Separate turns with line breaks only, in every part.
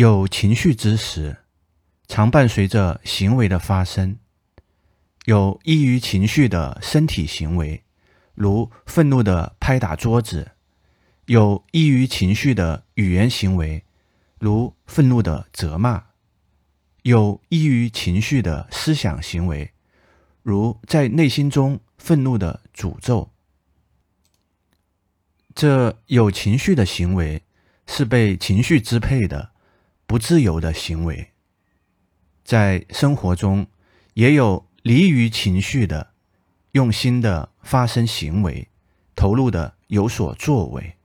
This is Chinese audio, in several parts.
有情绪之时，常伴随着行为的发生。有依于情绪的身体行为，如愤怒的拍打桌子；有依于情绪的语言行为，如愤怒的责骂；有依于情绪的思想行为，如在内心中愤怒的诅咒。这有情绪的行为是被情绪支配的。不自由的行为，在生活中也有离于情绪的、用心的发生行为、投入的有所作为。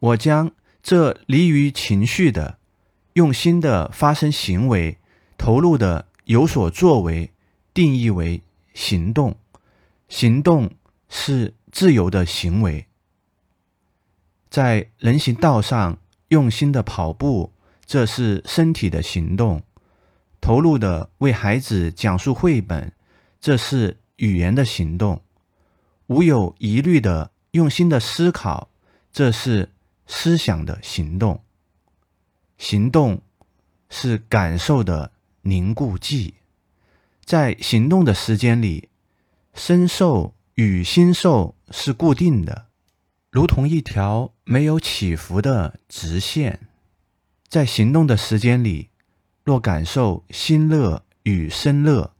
我将这离于情绪的、用心的发生行为、投入的有所作为定义为行动。行动是自由的行为，在人行道上用心的跑步。这是身体的行动，投入的为孩子讲述绘本；这是语言的行动，无有疑虑的用心的思考；这是思想的行动。行动是感受的凝固剂，在行动的时间里，身受与心受是固定的，如同一条没有起伏的直线。在行动的时间里，若感受心乐与身乐，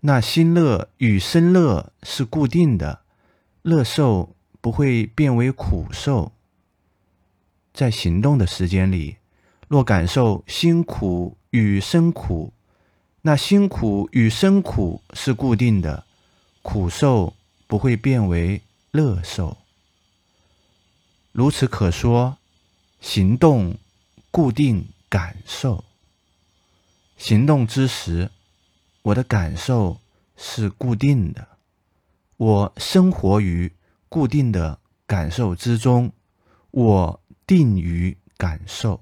那心乐与身乐是固定的，乐受不会变为苦受。在行动的时间里，若感受辛苦与身苦，那辛苦与身苦是固定的，苦受不会变为乐受。如此可说，行动。固定感受，行动之时，我的感受是固定的。我生活于固定的感受之中，我定于感受。